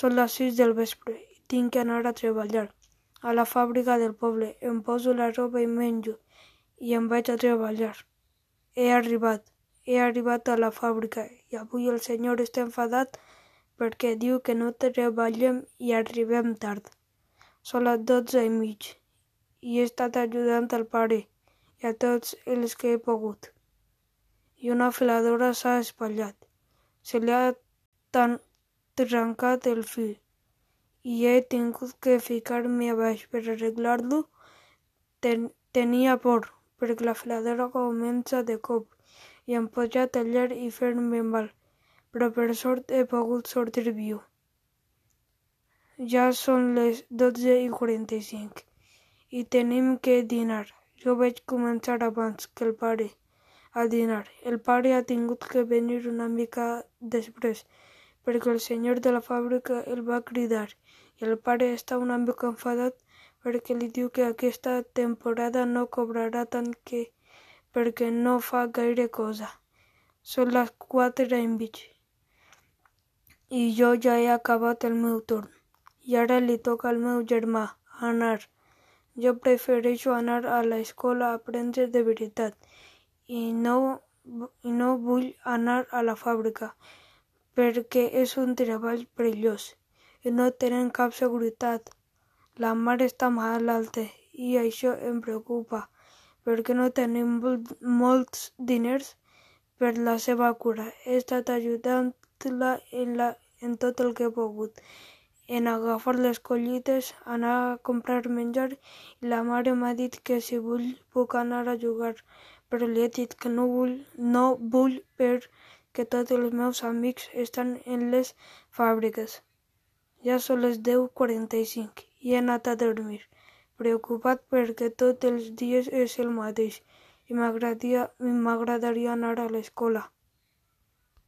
Són les sis del vespre i tinc que anar a treballar. A la fàbrica del poble em poso la roba i menjo i em vaig a treballar. He arribat, he arribat a la fàbrica i avui el senyor està enfadat perquè diu que no treballem i arribem tard. Són les dotze i mig i he estat ajudant al pare i a tots els que he pogut. I una filadora s'ha espatllat. Se li ha tan trencat el fil i he tingut que ficar-me a baix per arreglar-lo. Ten tenia por, perquè la filadora comença de cop i em podria tallar i fer-me mal, però per sort he pogut sortir viu. Ja són les dotze i quaranta-cinc i tenim que dinar. Jo vaig començar abans que el pare a dinar. El pare ha tingut que venir una mica després, perquè el senyor de la fàbrica el va cridar i el pare està una mica enfadat perquè li diu que aquesta temporada no cobrarà tant que perquè no fa gaire cosa. Són les quatre i mig i jo ja he acabat el meu torn. I ara li toca al meu germà anar. Jo prefereixo anar a l'escola a aprendre de veritat i no, i no vull anar a la fàbrica perquè és un treball perillós i no tenen cap seguretat. La mare està malalta i això em preocupa perquè no tenim molts diners per la seva cura. He estat ajudant-la en, la, en tot el que he pogut, en agafar les collites, anar a comprar menjar i la mare m'ha dit que si vull puc anar a jugar, però li he dit que no vull, no vull perquè tots els meus amics estan en les fàbriques. Ja són les deu quaranta-cinc i he anat a dormir, preocupat perquè tots els dies és el mateix i m'agradaria anar a l'escola.